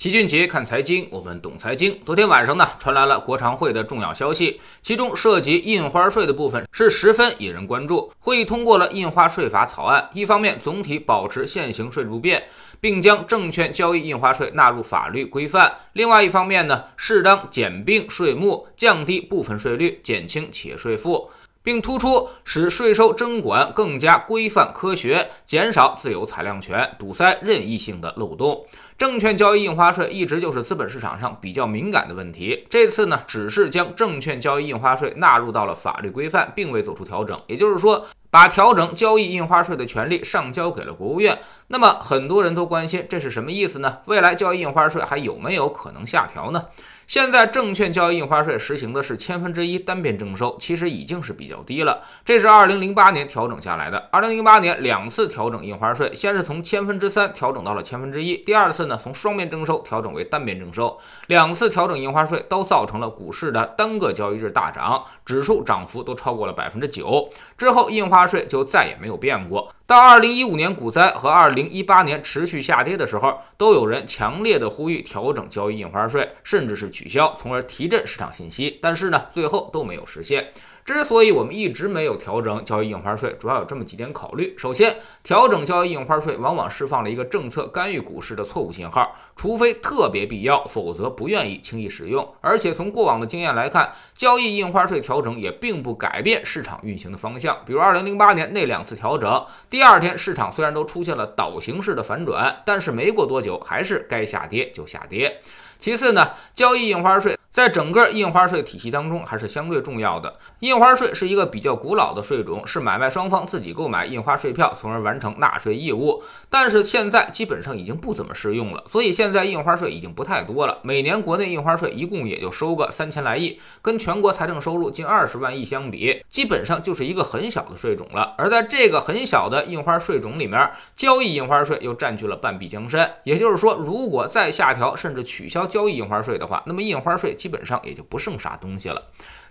齐俊杰看财经，我们懂财经。昨天晚上呢，传来了国常会的重要消息，其中涉及印花税的部分是十分引人关注。会议通过了印花税法草案，一方面总体保持现行税不变，并将证券交易印花税纳入法律规范；另外一方面呢，适当减并税目，降低部分税率，减轻企业税负。并突出使税收征管更加规范科学，减少自由裁量权，堵塞任意性的漏洞。证券交易印花税一直就是资本市场上比较敏感的问题，这次呢，只是将证券交易印花税纳入到了法律规范，并未做出调整。也就是说，把调整交易印花税的权利上交给了国务院。那么，很多人都关心这是什么意思呢？未来交易印花税还有没有可能下调呢？现在证券交易印花税实行的是千分之一单边征收，其实已经是比较低了。这是二零零八年调整下来的。二零零八年两次调整印花税，先是从千分之三调整到了千分之一，第二次呢从双边征收调整为单边征收。两次调整印花税都造成了股市的单个交易日大涨，指数涨幅都超过了百分之九。之后印花税就再也没有变过。到二零一五年股灾和二零一八年持续下跌的时候，都有人强烈的呼吁调整交易印花税，甚至是取消，从而提振市场信心。但是呢，最后都没有实现。之所以我们一直没有调整交易印花税，主要有这么几点考虑。首先，调整交易印花税往往释放了一个政策干预股市的错误信号，除非特别必要，否则不愿意轻易使用。而且从过往的经验来看，交易印花税调整也并不改变市场运行的方向。比如二零零八年那两次调整，第第二天市场虽然都出现了倒行式的反转，但是没过多久还是该下跌就下跌。其次呢，交易印花税。在整个印花税体系当中，还是相对重要的。印花税是一个比较古老的税种，是买卖双方自己购买印花税票，从而完成纳税义务。但是现在基本上已经不怎么适用了，所以现在印花税已经不太多了。每年国内印花税一共也就收个三千来亿，跟全国财政收入近二十万亿相比，基本上就是一个很小的税种了。而在这个很小的印花税种里面，交易印花税又占据了半壁江山。也就是说，如果再下调甚至取消交易印花税的话，那么印花税。基本上也就不剩啥东西了。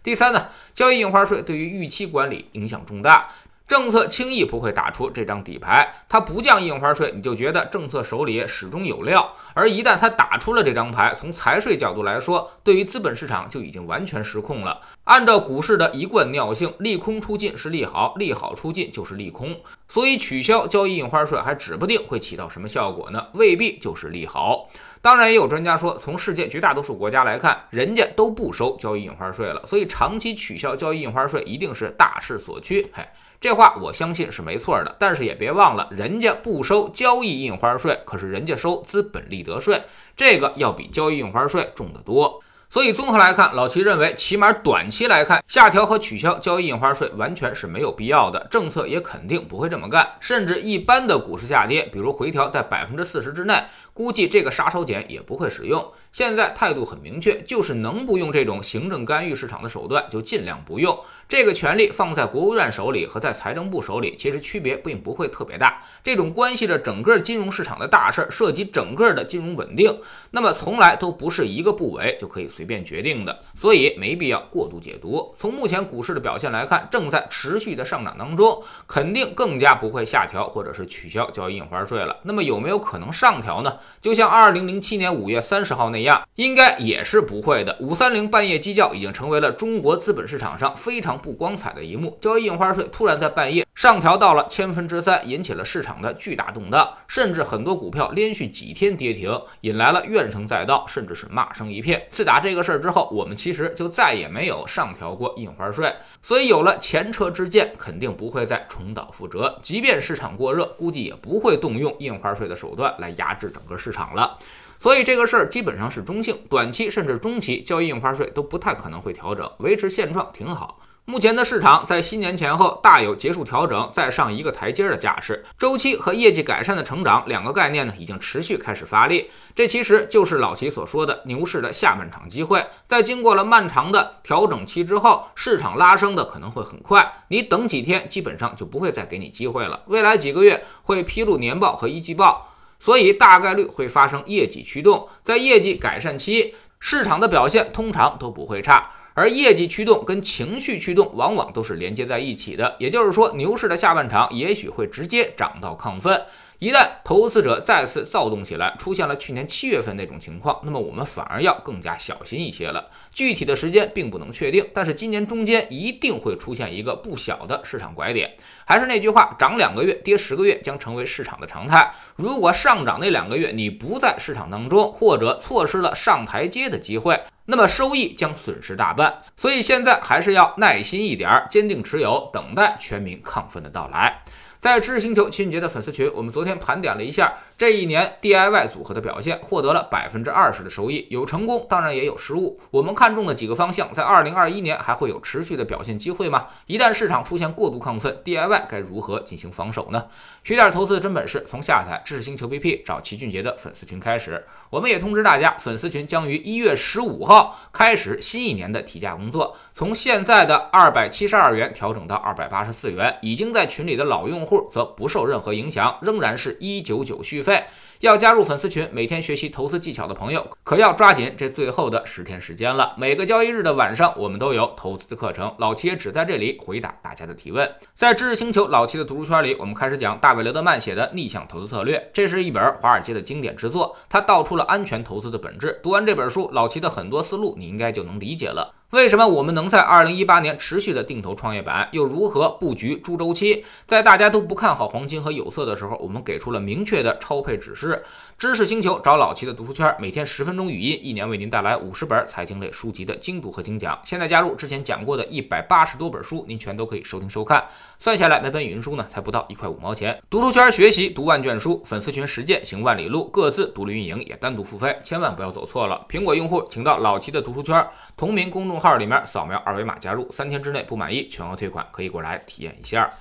第三呢，交易印花税对于预期管理影响重大。政策轻易不会打出这张底牌，它不降印花税，你就觉得政策手里始终有料；而一旦它打出了这张牌，从财税角度来说，对于资本市场就已经完全失控了。按照股市的一贯尿性，利空出尽是利好，利好出尽就是利空。所以取消交易印花税还指不定会起到什么效果呢？未必就是利好。当然，也有专家说，从世界绝大多数国家来看，人家都不收交易印花税了，所以长期取消交易印花税一定是大势所趋。嘿。这话我相信是没错的，但是也别忘了，人家不收交易印花税，可是人家收资本利得税，这个要比交易印花税重得多。所以综合来看，老齐认为，起码短期来看，下调和取消交易印花税完全是没有必要的，政策也肯定不会这么干。甚至一般的股市下跌，比如回调在百分之四十之内，估计这个杀手锏也不会使用。现在态度很明确，就是能不用这种行政干预市场的手段，就尽量不用。这个权力放在国务院手里和在财政部手里，其实区别并不会特别大。这种关系着整个金融市场的大事儿，涉及整个的金融稳定，那么从来都不是一个部委就可以。随便决定的，所以没必要过度解读。从目前股市的表现来看，正在持续的上涨当中，肯定更加不会下调或者是取消交易印花税了。那么有没有可能上调呢？就像二零零七年五月三十号那样，应该也是不会的。五三零半夜鸡叫已经成为了中国资本市场上非常不光彩的一幕。交易印花税突然在半夜上调到了千分之三，引起了市场的巨大动荡，甚至很多股票连续几天跌停，引来了怨声载道，甚至是骂声一片。自打这。个事儿之后，我们其实就再也没有上调过印花税，所以有了前车之鉴，肯定不会再重蹈覆辙。即便市场过热，估计也不会动用印花税的手段来压制整个市场了。所以这个事儿基本上是中性，短期甚至中期交易印花税都不太可能会调整，维持现状挺好。目前的市场在新年前后大有结束调整再上一个台阶的架势，周期和业绩改善的成长两个概念呢，已经持续开始发力。这其实就是老齐所说的牛市的下半场机会。在经过了漫长的调整期之后，市场拉升的可能会很快，你等几天基本上就不会再给你机会了。未来几个月会披露年报和一季报，所以大概率会发生业绩驱动。在业绩改善期，市场的表现通常都不会差。而业绩驱动跟情绪驱动往往都是连接在一起的，也就是说，牛市的下半场也许会直接涨到亢奋。一旦投资者再次躁动起来，出现了去年七月份那种情况，那么我们反而要更加小心一些了。具体的时间并不能确定，但是今年中间一定会出现一个不小的市场拐点。还是那句话，涨两个月跌十个月将成为市场的常态。如果上涨那两个月你不在市场当中，或者错失了上台阶的机会，那么收益将损失大半。所以现在还是要耐心一点，坚定持有，等待全民亢奋的到来。在知识星球秦俊杰的粉丝群，我们昨天盘点了一下这一年 DIY 组合的表现，获得了百分之二十的收益，有成功，当然也有失误。我们看中的几个方向，在二零二一年还会有持续的表现机会吗？一旦市场出现过度亢奋，DIY 该如何进行防守呢？学点投资的真本事，从下载知识星球 BP 找齐俊杰的粉丝群开始。我们也通知大家，粉丝群将于一月十五号开始新一年的提价工作，从现在的二百七十二元调整到二百八十四元，已经在群里的老用户。户则不受任何影响，仍然是一九九续费。要加入粉丝群，每天学习投资技巧的朋友，可要抓紧这最后的十天时间了。每个交易日的晚上，我们都有投资的课程，老七也只在这里回答大家的提问。在知识星球老七的读书圈里，我们开始讲大卫·雷德曼写的《逆向投资策略》，这是一本华尔街的经典之作，它道出了安全投资的本质。读完这本书，老七的很多思路你应该就能理解了。为什么我们能在二零一八年持续的定投创业板？又如何布局猪周期？在大家都不看好黄金和有色的时候，我们给出了明确的超配指示。知识星球找老齐的读书圈，每天十分钟语音，一年为您带来五十本财经类书籍的精读和精讲。现在加入之前讲过的一百八十多本书，您全都可以收听收看。算下来每本语音书呢，才不到一块五毛钱。读书圈学习读万卷书，粉丝群实践行万里路，各自独立运营也单独付费，千万不要走错了。苹果用户请到老齐的读书圈同名公众。号里面扫描二维码加入，三天之内不满意全额退款，可以过来体验一下。